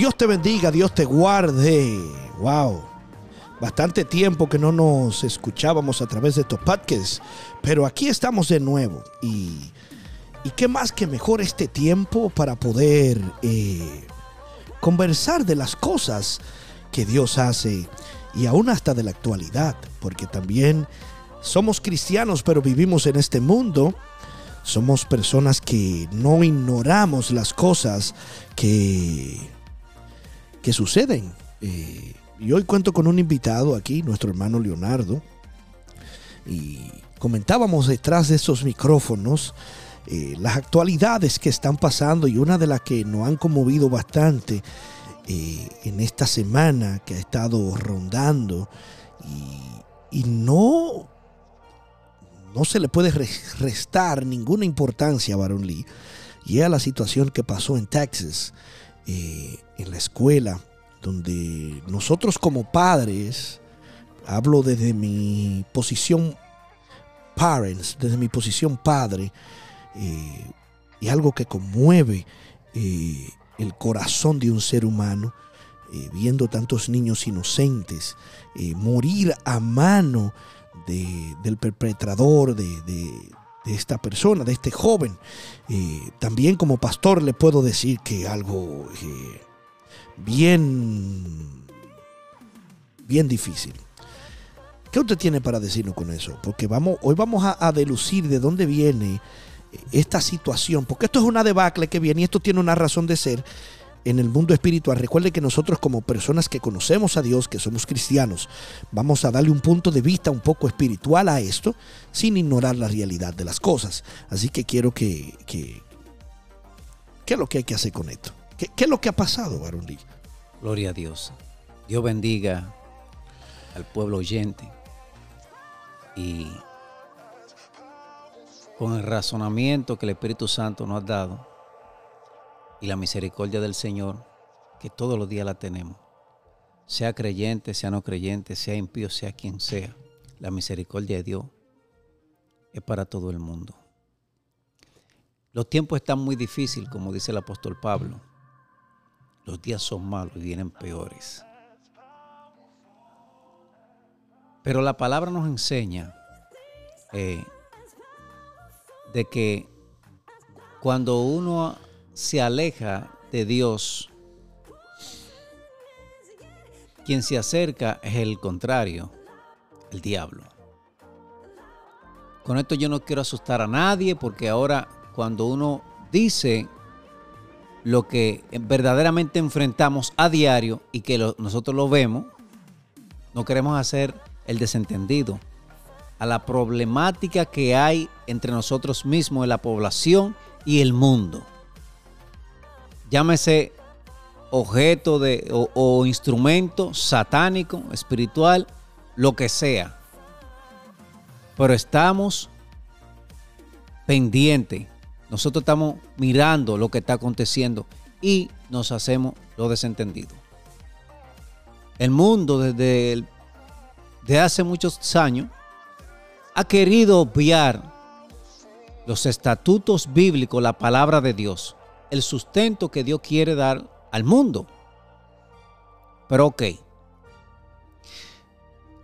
Dios te bendiga, Dios te guarde. Wow. Bastante tiempo que no nos escuchábamos a través de estos podcasts, pero aquí estamos de nuevo. Y, y qué más que mejor este tiempo para poder eh, conversar de las cosas que Dios hace y aún hasta de la actualidad, porque también somos cristianos, pero vivimos en este mundo. Somos personas que no ignoramos las cosas que que suceden. Eh, y hoy cuento con un invitado aquí, nuestro hermano Leonardo. Y comentábamos detrás de esos micrófonos eh, las actualidades que están pasando y una de las que nos han conmovido bastante eh, en esta semana que ha estado rondando y, y no, no se le puede restar ninguna importancia a Baron Lee y a la situación que pasó en Texas eh, en la escuela, donde nosotros como padres, hablo desde mi posición parents, desde mi posición padre, eh, y algo que conmueve eh, el corazón de un ser humano, viendo tantos niños inocentes morir a mano del perpetrador, de, de esta persona, de este joven. también como pastor le puedo decir que algo eh, bien, bien difícil. ¿Qué usted tiene para decirnos con eso? Porque vamos, hoy vamos a, a, delucir de dónde viene esta situación, porque esto es una debacle que viene y esto tiene una razón de ser en el mundo espiritual. Recuerde que nosotros como personas que conocemos a Dios, que somos cristianos, vamos a darle un punto de vista un poco espiritual a esto, sin ignorar la realidad de las cosas. Así que quiero que... que ¿Qué es lo que hay que hacer con esto? ¿Qué, qué es lo que ha pasado, Barón Lee? Gloria a Dios. Dios bendiga al pueblo oyente. Y con el razonamiento que el Espíritu Santo nos ha dado, y la misericordia del Señor, que todos los días la tenemos. Sea creyente, sea no creyente, sea impío, sea quien sea, la misericordia de Dios es para todo el mundo. Los tiempos están muy difíciles, como dice el apóstol Pablo. Los días son malos y vienen peores. Pero la palabra nos enseña eh, de que cuando uno se aleja de Dios, quien se acerca es el contrario, el diablo. Con esto yo no quiero asustar a nadie porque ahora cuando uno dice lo que verdaderamente enfrentamos a diario y que nosotros lo vemos, no queremos hacer el desentendido. A la problemática que hay entre nosotros mismos, en la población y el mundo llámese objeto de, o, instrumento satánico, espiritual, lo que sea. Pero estamos pendientes. Nosotros estamos mirando lo que está aconteciendo y nos hacemos lo desentendido. El mundo desde, desde hace muchos años ha querido obviar los estatutos bíblicos, la palabra de Dios el sustento que Dios quiere dar al mundo. Pero ok.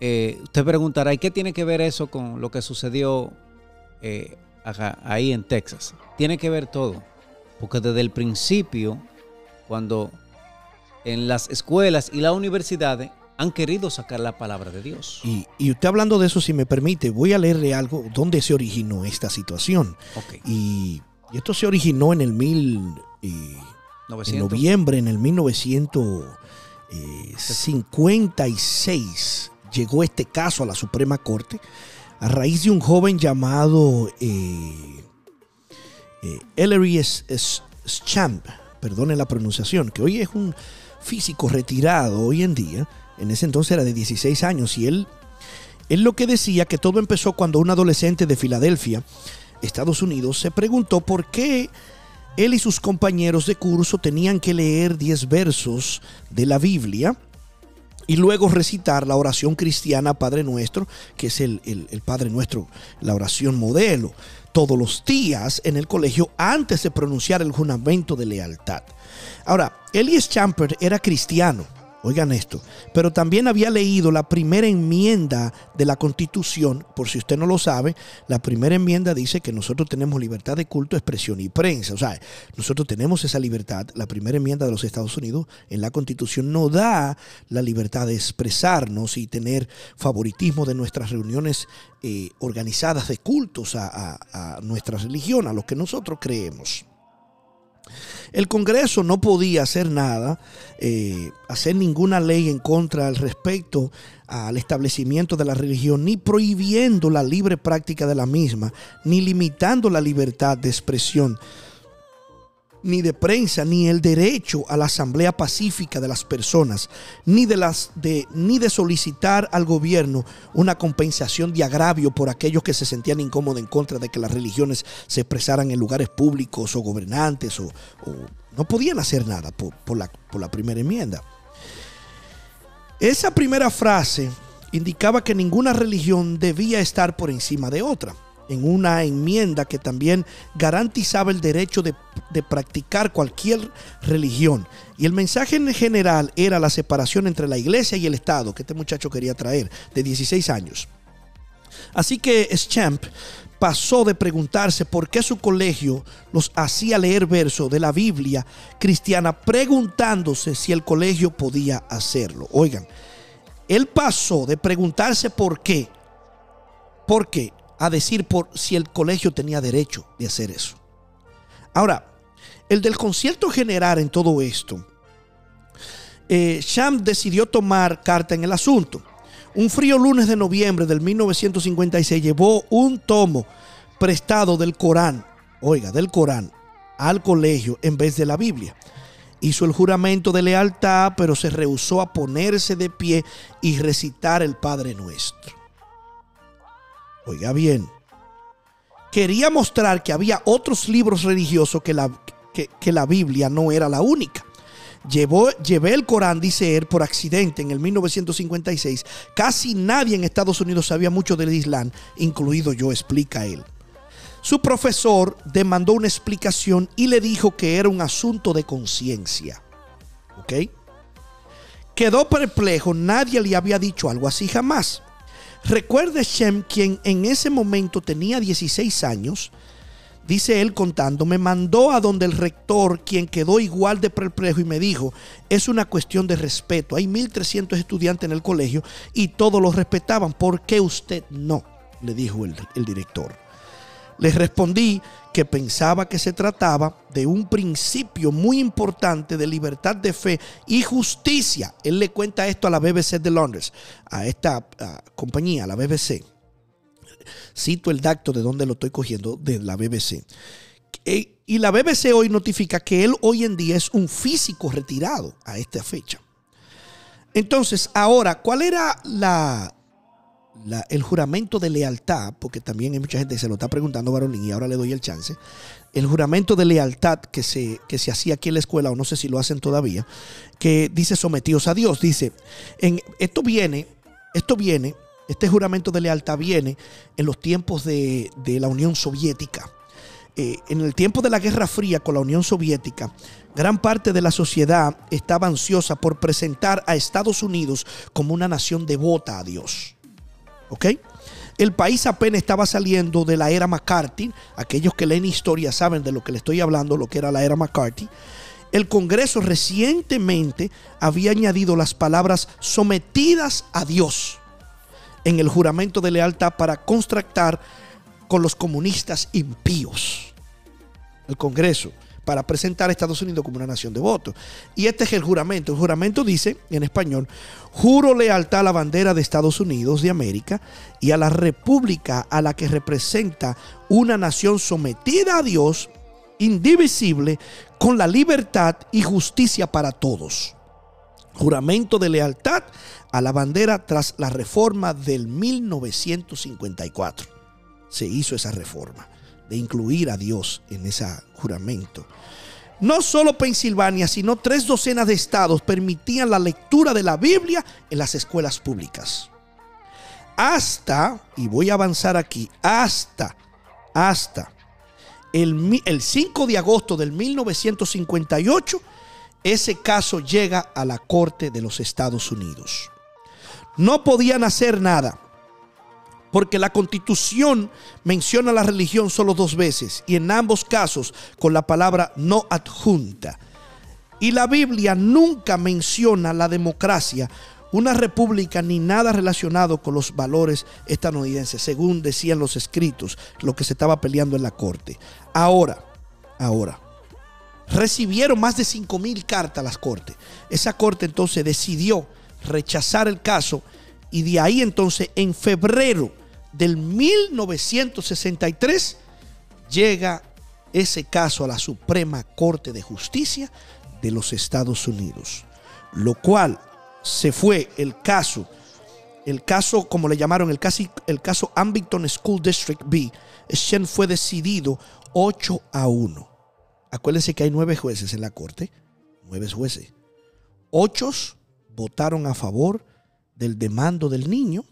Eh, usted preguntará, ¿y qué tiene que ver eso con lo que sucedió eh, ahí en Texas? Tiene que ver todo. Porque desde el principio, cuando en las escuelas y las universidades han querido sacar la palabra de Dios. Y, y, usted hablando de eso, si me permite, voy a leerle algo donde se originó esta situación. Okay. Y y esto se originó en el mil, eh, en noviembre, en el 1956. Llegó este caso a la Suprema Corte a raíz de un joven llamado eh, eh, Ellery Schamp, perdone la pronunciación, que hoy es un físico retirado hoy en día. En ese entonces era de 16 años y él, él lo que decía que todo empezó cuando un adolescente de Filadelfia Estados Unidos, se preguntó por qué él y sus compañeros de curso tenían que leer 10 versos de la Biblia y luego recitar la oración cristiana Padre Nuestro, que es el, el, Padre Nuestro, la oración modelo, todos los días en el colegio antes de pronunciar el juramento de lealtad. Ahora, Elias Champer era cristiano Oigan esto, pero también había leído la primera enmienda de la Constitución, por si usted no lo sabe, la primera enmienda dice que nosotros tenemos libertad de culto, expresión y prensa. O sea, nosotros tenemos esa libertad. La primera enmienda de los Estados Unidos en la Constitución no da la libertad de expresarnos y tener favoritismo de nuestras reuniones eh, organizadas de cultos a, a nuestra religión, a lo que nosotros creemos. El Congreso no podía hacer nada, eh, hacer ninguna ley en contra al respecto al establecimiento de la religión, ni prohibiendo la libre práctica de la misma, ni limitando la libertad de expresión ni de prensa, ni el derecho a la asamblea pacífica de las personas, ni de, las, de, ni de solicitar al gobierno una compensación de agravio por aquellos que se sentían incómodos en contra de que las religiones se expresaran en lugares públicos o gobernantes, o, no podían hacer nada por, la, por la primera enmienda. Esa primera frase indicaba que ninguna religión debía estar por encima de otra en una enmienda que también garantizaba el derecho de, practicar cualquier religión. Y el mensaje en general era la separación entre la iglesia y el Estado, que este muchacho quería traer, de 16 años. Así que Schamp pasó de preguntarse por qué su colegio los hacía leer versos de la Biblia cristiana, preguntándose si el colegio podía hacerlo. Oigan, él pasó de preguntarse por qué, por qué, a decir por si el colegio tenía derecho de hacer eso. Ahora, el del concierto general en todo esto, eh, Sham decidió tomar carta en el asunto. Un frío lunes de noviembre del 1956 llevó un tomo prestado del Corán, oiga, del Corán, al colegio en vez de la Biblia. Hizo el juramento de lealtad, pero se rehusó a ponerse de pie y recitar el Padre Nuestro. Oiga bien, quería mostrar que había otros libros religiosos que la, que, la Biblia no era la única. Llevé el Corán, dice él, por accidente en el 1956. Casi nadie en Estados Unidos sabía mucho del Islam, incluido yo, explica él. Su profesor demandó una explicación y le dijo que era un asunto de conciencia. ¿Ok? Quedó perplejo, nadie le había dicho algo así jamás. Recuerde Shem, quien en ese momento tenía 16 años, dice él contando, me mandó a donde el rector, quien quedó igual de perplejo y me dijo, es una cuestión de respeto, hay 1.300 estudiantes en el colegio y todos los respetaban, ¿por qué usted no? Le dijo el, el director. Les respondí que pensaba que se trataba de un principio muy importante de libertad de fe y justicia. Él le cuenta esto a la BBC de Londres, a esta compañía, la BBC. Cito el dacto de donde lo estoy cogiendo, de la BBC. E, y la BBC hoy notifica que él hoy en día es un físico retirado a esta fecha. Entonces, ahora, ¿cuál era la, el juramento de lealtad, porque también hay mucha gente que se lo está preguntando, Barolín, y ahora le doy el chance. El juramento de lealtad que se, que se hacía aquí en la escuela, o no sé si lo hacen todavía, que dice sometidos a Dios. Dice, esto viene, esto viene, este juramento de lealtad viene en los tiempos de, la Unión Soviética. Eh, en el tiempo de la Guerra Fría con la Unión Soviética, gran parte de la sociedad estaba ansiosa por presentar a Estados Unidos como una nación devota a Dios. El país apenas estaba saliendo de la era McCarthy. Aquellos que leen historia saben de lo que le estoy hablando, lo que era la era McCarthy. El Congreso recientemente había añadido las palabras sometidas a Dios en el juramento de lealtad para contractar con los comunistas impíos. El Congreso para presentar a Estados Unidos como una nación de votos. Y este es el juramento. El juramento dice en español, juro lealtad a la bandera de Estados Unidos de América y a la república a la que representa una nación sometida a Dios, indivisible, con la libertad y justicia para todos. Juramento de lealtad a la bandera tras la reforma del 1954. Se hizo esa reforma de incluir a Dios en ese juramento. No solo Pensilvania, sino tres docenas de estados permitían la lectura de la Biblia en las escuelas públicas. Hasta, y voy a avanzar aquí, hasta, hasta el, el 5 de agosto del 1958, ese caso llega a la Corte de los Estados Unidos. No podían hacer nada porque la constitución menciona la religión solo dos veces y en ambos casos con la palabra no adjunta. Y la Biblia nunca menciona la democracia, una república ni nada relacionado con los valores estadounidenses, según decían los escritos, lo que se estaba peleando en la corte. Ahora, ahora, recibieron más de 5 mil cartas a las cortes. Esa corte entonces decidió rechazar el caso y de ahí entonces en febrero del 1963 llega ese caso a la Suprema Corte de Justicia de los Estados Unidos, lo cual se fue el caso, el caso como le llamaron, el caso, el caso Ambington School District B, fue decidido 8 a 1. Acuérdense que hay nueve jueces en la corte, nueve jueces. Ocho votaron a favor del demando del niño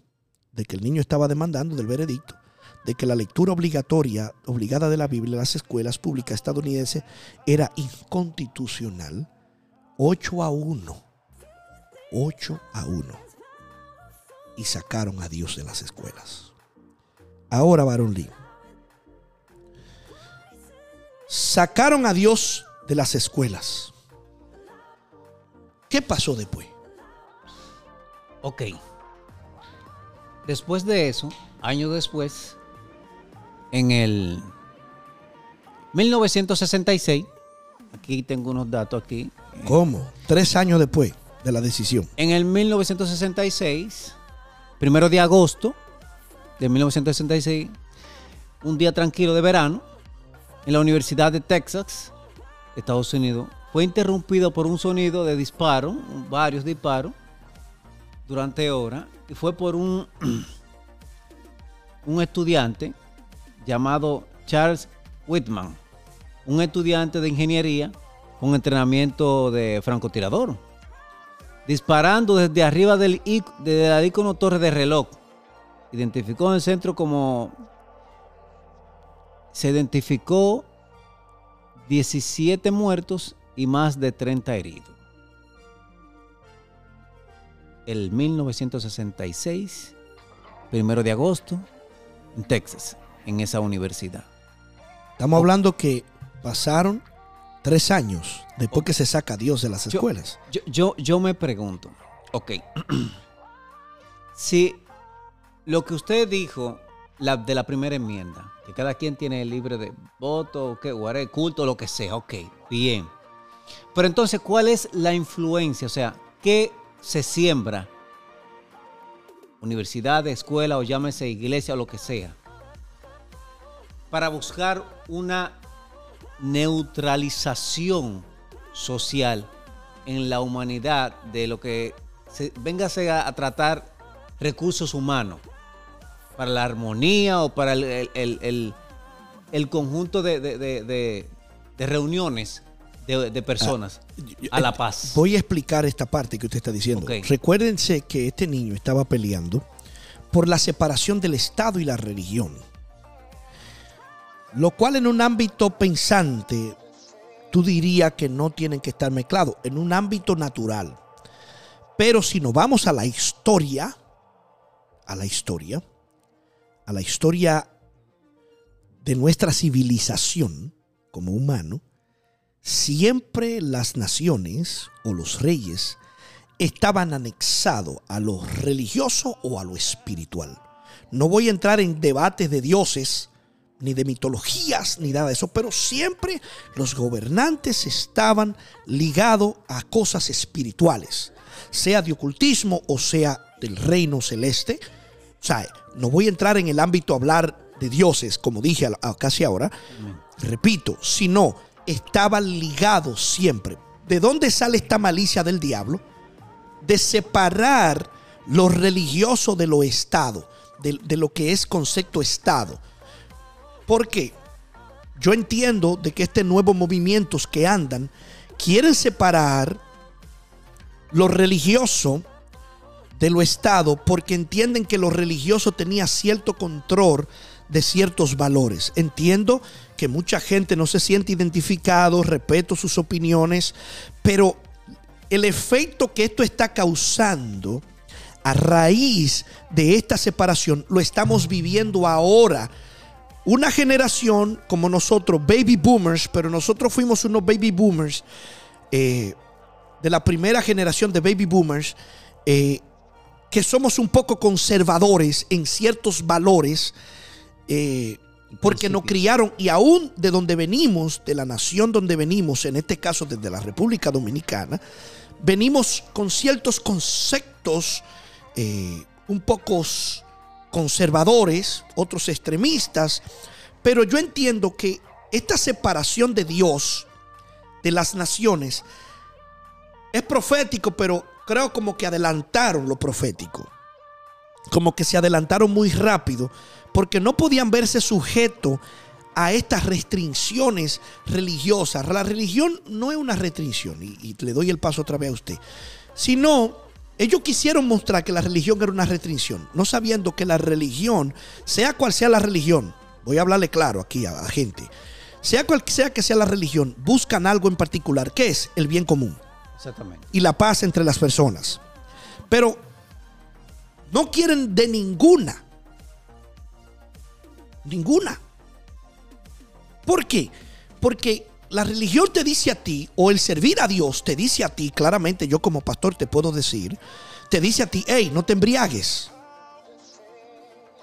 de que el niño estaba demandando del veredicto, de que la lectura obligatoria, obligada de la Biblia en las escuelas públicas estadounidenses era inconstitucional, 8 a 1. 8 a 1. Y sacaron a Dios de las escuelas. Ahora, Baron Lee. Sacaron a Dios de las escuelas. ¿Qué pasó después? Ok. Después de eso, años después, en el 1966, aquí tengo unos datos aquí. ¿Cómo? Tres años después de la decisión. En el 1966, primero de agosto de 1966, un día tranquilo de verano, en la Universidad de Texas, Estados Unidos, fue interrumpido por un sonido de disparo, varios disparos, durante horas y fue por un, un estudiante llamado Charles Whitman, un estudiante de ingeniería con entrenamiento de francotirador, disparando desde arriba del de la icono torre de reloj. Identificó en el centro como se identificó 17 muertos y más de 30 heridos el 1966, primero de agosto, en Texas, en esa universidad. Estamos hablando que pasaron tres años después que se saca a Dios de las escuelas. Yo, yo, me pregunto, ok, si lo que usted dijo la, de la primera enmienda, que cada quien tiene el libre de voto, que okay, culto, lo que sea, ok, bien. Pero entonces, ¿cuál es la influencia? O sea, ¿qué se siembra, universidad, escuela o llámese iglesia o lo que sea, para buscar una neutralización social en la humanidad de lo que se, véngase a, tratar recursos humanos para la armonía o para el, conjunto de reuniones de, personas ah, a la eh, paz. Voy a explicar esta parte que usted está diciendo. Recuérdense que este niño estaba peleando por la separación del Estado y la religión. Lo cual en un ámbito pensante, tú dirías que no tienen que estar mezclados, en un ámbito natural. Pero si nos vamos a la historia, a la historia, a la historia de nuestra civilización como humano, siempre las naciones o los reyes estaban anexados a lo religioso o a lo espiritual. No voy a entrar en debates de dioses, ni de mitologías, ni nada de eso, pero siempre los gobernantes estaban ligados a cosas espirituales, sea de ocultismo o sea del reino celeste. O sea, no voy a entrar en el ámbito a hablar de dioses, como dije casi ahora, repito, sino estaba ligado siempre. ¿De dónde sale esta malicia del diablo? De separar lo religioso de lo Estado, de, lo que es concepto Estado. ¿Por qué? yo entiendo de que este nuevo movimientos que andan quieren separar lo religioso de lo Estado porque entienden que lo religioso tenía cierto control de ciertos valores. Entiendo que mucha gente no se siente identificado, respeto sus opiniones, pero el efecto que esto está causando a raíz de esta separación lo estamos viviendo ahora. Una generación como nosotros, baby boomers, pero nosotros fuimos unos baby boomers, eh, de la primera generación de baby boomers, eh, que somos un poco conservadores en ciertos valores, eh, porque nos criaron y aún de donde venimos, de la nación donde venimos, en este caso desde la República Dominicana, venimos con ciertos conceptos eh, un poco conservadores, otros extremistas, pero yo entiendo que esta separación de Dios de las naciones es profético, pero creo como que adelantaron lo profético. Como que se adelantaron muy rápido, porque no podían verse sujetos a estas restricciones religiosas. La religión no es una restricción, y, le doy el paso otra vez a usted, sino ellos quisieron mostrar que la religión era una restricción, no sabiendo que la religión, sea cual sea la religión, voy a hablarle claro aquí a la gente, sea cual sea que sea la religión, buscan algo en particular, que es el bien común. Exactamente. Y la paz entre las personas. Pero no quieren de ninguna. Ninguna. ¿Por qué? Porque la religión te dice a ti, o el servir a Dios te dice a ti, claramente yo como pastor te puedo decir, te dice a ti, hey, no te embriagues.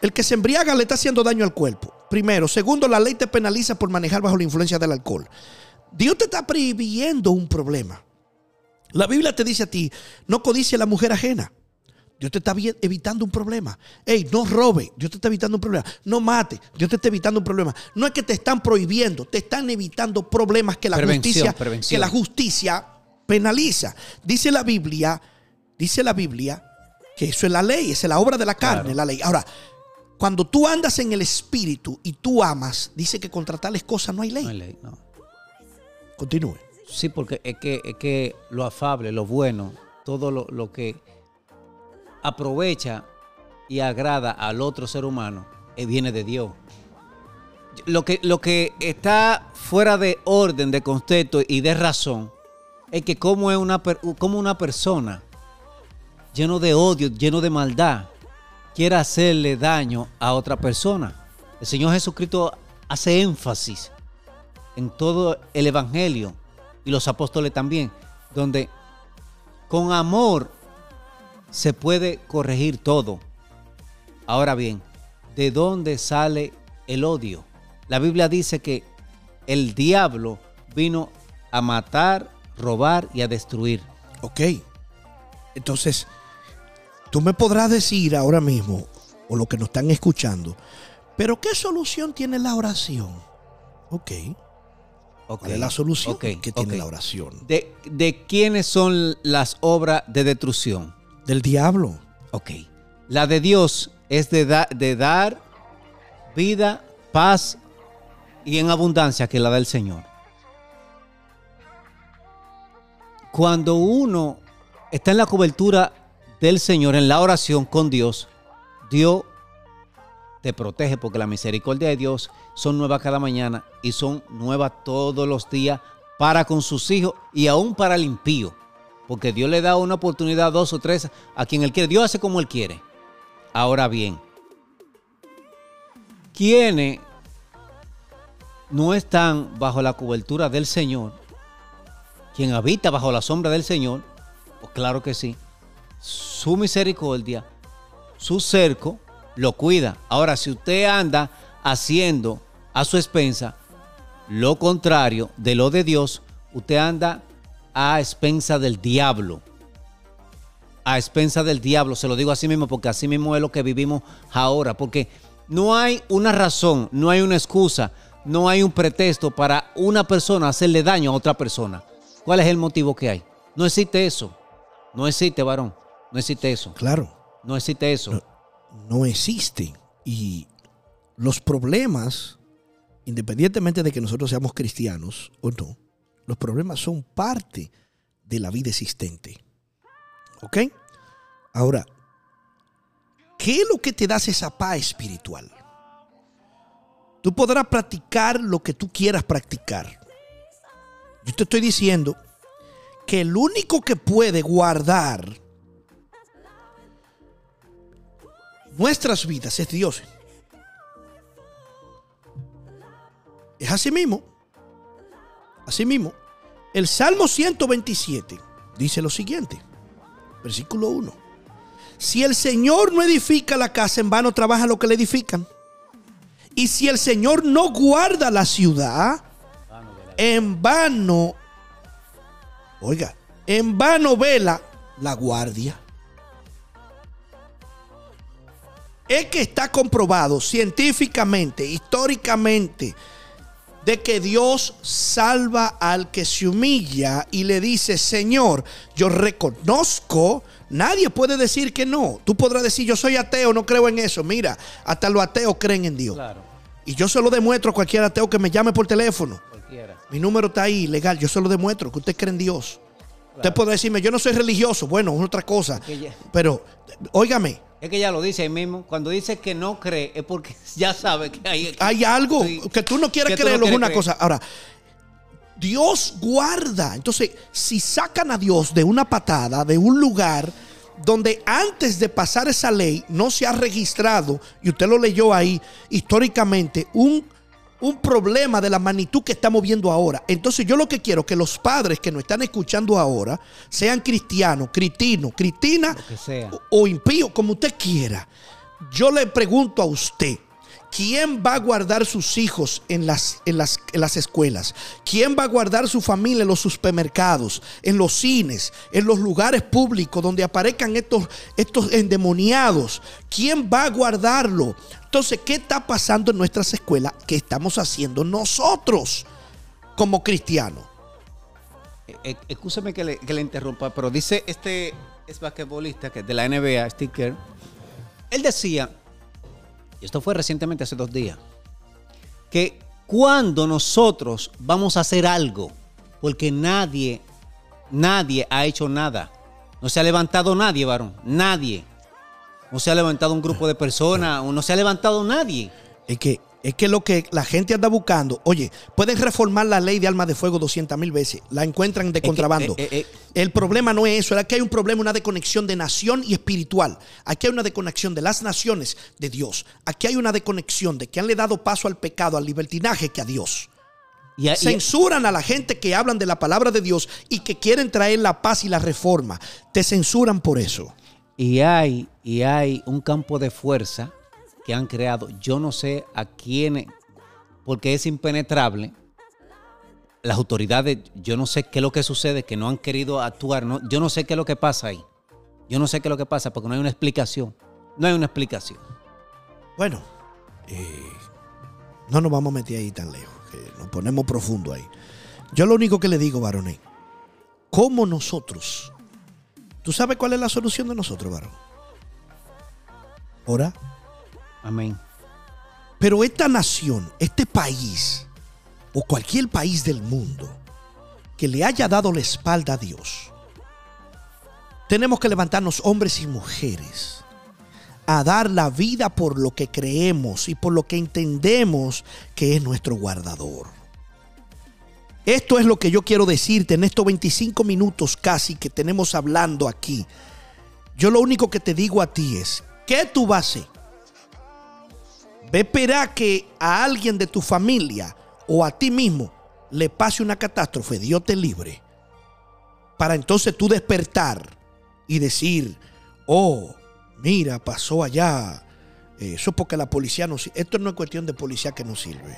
El que se embriaga le está haciendo daño al cuerpo. Primero. Segundo, la ley te penaliza por manejar bajo la influencia del alcohol. Dios te está prohibiendo un problema. La Biblia te dice a ti, no codicie a la mujer ajena. Dios te está evitando un problema. Ey, no robe. Dios te está evitando un problema. No mate. Dios te está evitando un problema. No es que te están prohibiendo, te están evitando problemas que la justicia que la justicia penaliza. Dice la Biblia, dice la Biblia que eso es la ley, es la obra de la carne, la ley. Ahora, cuando tú andas en el espíritu y tú amas, dice que contra tales cosas no hay ley. No hay ley, no. Continúe. Sí, porque es que, es que lo afable, lo bueno, todo lo que aprovecha y agrada al otro ser humano, eh, viene de Dios. Lo que, lo que está fuera de orden, de concepto y de razón, es que como, es una, una persona lleno de odio, lleno de maldad, quiere hacerle daño a otra persona. El Señor Jesucristo hace énfasis en todo el Evangelio y los apóstoles también, donde con amor se puede corregir todo. Ahora bien, ¿de dónde sale el odio? La Biblia dice que el diablo vino a matar, robar y a destruir. Ok. Entonces, tú me podrás decir ahora mismo, o lo que nos están escuchando, pero ¿qué solución tiene la oración? Ok. okay. la solución que tiene la oración? ¿De, ¿De quiénes son las obras de destrucción? Del diablo. Ok. La de Dios es de, de dar vida, paz y en abundancia que la da el Señor. Cuando uno está en la cobertura del Señor, en la oración con Dios, Dios te protege porque la misericordia de Dios son nuevas cada mañana y son nuevas todos los días para con sus hijos y aún para el impío. Porque Dios le da una oportunidad, dos o tres, a quien Él quiere. Dios hace como Él quiere. Ahora bien, quienes no están bajo la cobertura del Señor, quien habita bajo la sombra del Señor, pues claro que sí, su misericordia, su cerco, lo cuida. Ahora, si usted anda haciendo a su expensa lo contrario de lo de Dios, usted anda a expensa del diablo. A expensa del diablo, se lo digo así mismo porque así mismo es lo que vivimos ahora, porque no hay una razón, no hay una excusa, no hay un pretexto para una persona hacerle daño a otra persona. ¿Cuál es el motivo que hay? No existe eso. No existe, varón. No existe eso. Claro. No existe eso. No, no existe. Y los problemas independientemente de que nosotros seamos cristianos o no, los problemas son parte de la vida existente. ¿Ok? Ahora, ¿qué es lo que te da esa paz espiritual? Tú podrás practicar lo que tú quieras practicar. Yo te estoy diciendo que el único que puede guardar nuestras vidas es Dios. Es así mismo. Así mismo. El Salmo 127 dice lo siguiente. Versículo 1. Si el Señor no edifica la casa, en vano trabaja lo que le edifican. Y si el Señor no guarda la ciudad, en vano, oiga, en vano vela la guardia. Es que está comprobado científicamente, históricamente, de que Dios salva al que se humilla y le dice, Señor, yo reconozco, nadie puede decir que no. Tú podrás decir, yo soy ateo, no creo en eso. Mira, hasta los ateos creen en Dios. Y yo se lo demuestro a cualquier ateo que me llame por teléfono. Mi número está ahí, legal, yo se lo demuestro, que usted cree en Dios. Usted podrá decirme, yo no soy religioso, bueno, es otra cosa. Pero, óigame, es que ya lo dice ahí mismo. Cuando dice que no cree, es porque ya sabe que hay. Hay algo que tú no quieres creerlo, es una cosa. Ahora, Dios guarda. Entonces, si sacan a Dios de una patada, de un lugar donde antes de pasar esa ley no se ha registrado, y usted lo leyó ahí históricamente, un un problema de la magnitud que estamos viendo ahora. Entonces yo lo que quiero que los padres que nos están escuchando ahora sean cristianos, critinos, cristinas o, o impíos, como usted quiera. Yo le pregunto a usted, ¿Quién va a guardar sus hijos en las, en, las, en las, escuelas? ¿Quién va a guardar su familia en los supermercados, en los cines, en los lugares públicos donde aparezcan estos, estos endemoniados? ¿Quién va a guardarlo? Entonces, ¿qué está pasando en nuestras escuelas? ¿Qué estamos haciendo nosotros como cristianos? Eh, eh que le, que le, interrumpa, pero dice este es basquetbolista que de la NBA, Sticker, él decía y esto fue recientemente hace dos días, que cuando nosotros vamos a hacer algo, porque nadie, nadie ha hecho nada, no se ha levantado nadie, varón, nadie. No se ha levantado un grupo de personas, no se ha levantado nadie. Es que es que lo que la gente anda buscando, oye, pueden reformar la ley de armas de fuego 200 mil veces, la encuentran de contrabando. Eh, eh, eh. El problema no es eso, es que hay un problema, una desconexión de nación y espiritual. Aquí hay una desconexión de las naciones de Dios. Aquí hay una desconexión de que han le dado paso al pecado, al libertinaje que a Dios. censuran a la gente que hablan de la palabra de Dios y que quieren traer la paz y la reforma. Te censuran por eso. Y hay, y hay un campo de fuerza que han creado, yo no sé a quiénes, porque es impenetrable. Las autoridades, yo no sé qué es lo que sucede, que no han querido actuar. No, yo no sé qué es lo que pasa ahí. Yo no sé qué es lo que pasa porque no hay una explicación. No hay una explicación. Bueno, eh, no nos vamos a meter ahí tan lejos, que nos ponemos profundo ahí. Yo lo único que le digo, varones, ¿cómo nosotros? ¿Tú sabes cuál es la solución de nosotros, varón? Ora Amén. Pero esta nación, este país, o cualquier país del mundo que le haya dado la espalda a Dios, tenemos que levantarnos hombres y mujeres a dar la vida por lo que creemos y por lo que entendemos que es nuestro guardador. Esto es lo que yo quiero decirte en estos 25 minutos casi que tenemos hablando aquí. Yo lo único que te digo a ti es, ¿qué tú vas a hacer? Ve esperar que a alguien de tu familia o a ti mismo le pase una catástrofe, Dios te libre. Para entonces tú despertar y decir, oh, mira, pasó allá. Eso es porque la policía no sirve. Esto no es cuestión de policía que no sirve.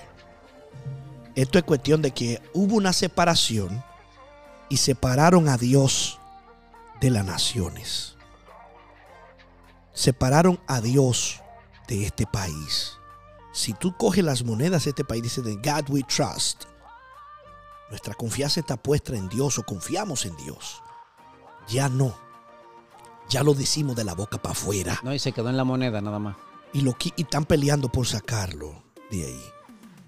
Esto es cuestión de que hubo una separación y separaron a Dios de las naciones. Separaron a Dios de este país. Si tú coges las monedas de este país, dice de God we trust. Nuestra confianza está puesta en Dios o confiamos en Dios. Ya no. Ya lo decimos de la boca para afuera. No, y se quedó en la moneda nada más. Y, lo, y están peleando por sacarlo de ahí.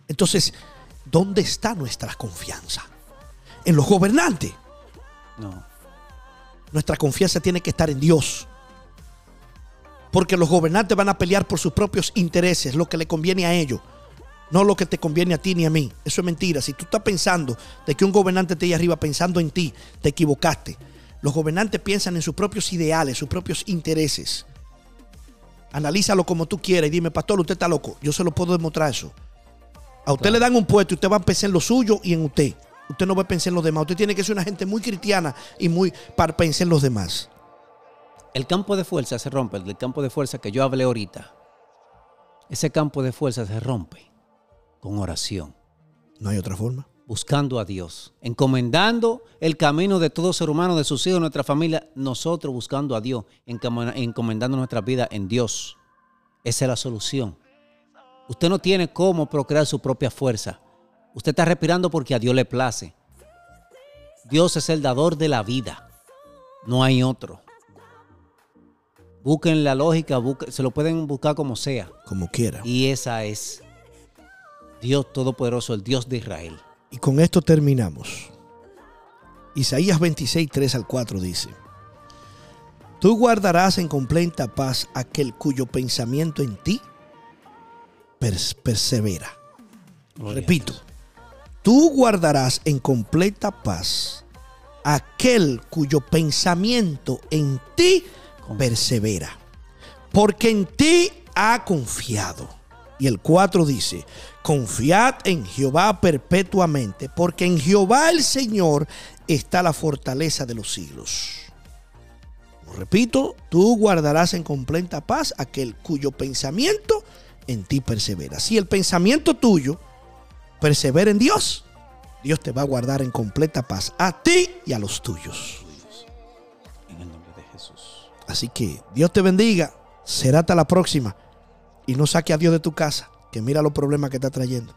Entonces, ¿dónde está nuestra confianza? ¿En los gobernantes? No. Nuestra confianza tiene que estar en Dios. Porque los gobernantes van a pelear por sus propios intereses, lo que le conviene a ellos, no lo que te conviene a ti ni a mí. Eso es mentira. Si tú estás pensando de que un gobernante esté ahí arriba pensando en ti, te equivocaste. Los gobernantes piensan en sus propios ideales, sus propios intereses. Analízalo como tú quieras y dime, pastor, usted está loco. Yo se lo puedo demostrar eso. A usted le dan un puesto y usted va a pensar en lo suyo y en usted. Usted no va a pensar en los demás. Usted tiene que ser una gente muy cristiana y muy para pensar en los demás. El campo de fuerza se rompe, el campo de fuerza que yo hablé ahorita. Ese campo de fuerza se rompe con oración. No hay otra forma. Buscando a Dios, encomendando el camino de todo ser humano, de sus hijos, de nuestra familia, nosotros buscando a Dios, encomendando nuestra vida en Dios. Esa es la solución. Usted no tiene cómo procrear su propia fuerza. Usted está respirando porque a Dios le place. Dios es el dador de la vida. No hay otro. Busquen la lógica, se lo pueden buscar como sea. Como quiera. Y esa es Dios Todopoderoso, el Dios de Israel. Y con esto terminamos. Isaías 26, 3 al 4 dice, Tú guardarás en completa paz aquel cuyo pensamiento en ti persevera. Repito, tú guardarás en completa paz aquel cuyo pensamiento en ti persevera, porque en ti ha confiado. Y el 4 dice, confiad en Jehová perpetuamente, porque en Jehová el Señor está la fortaleza de los siglos. Repito, tú guardarás en completa paz aquel cuyo pensamiento en ti persevera. Si el pensamiento tuyo persevera en Dios, Dios te va a guardar en completa paz a ti y a los tuyos. En el nombre de Jesús. Así que Dios te bendiga. Será hasta la próxima. Y no saque a Dios de tu casa, que mira los problemas que está trayendo.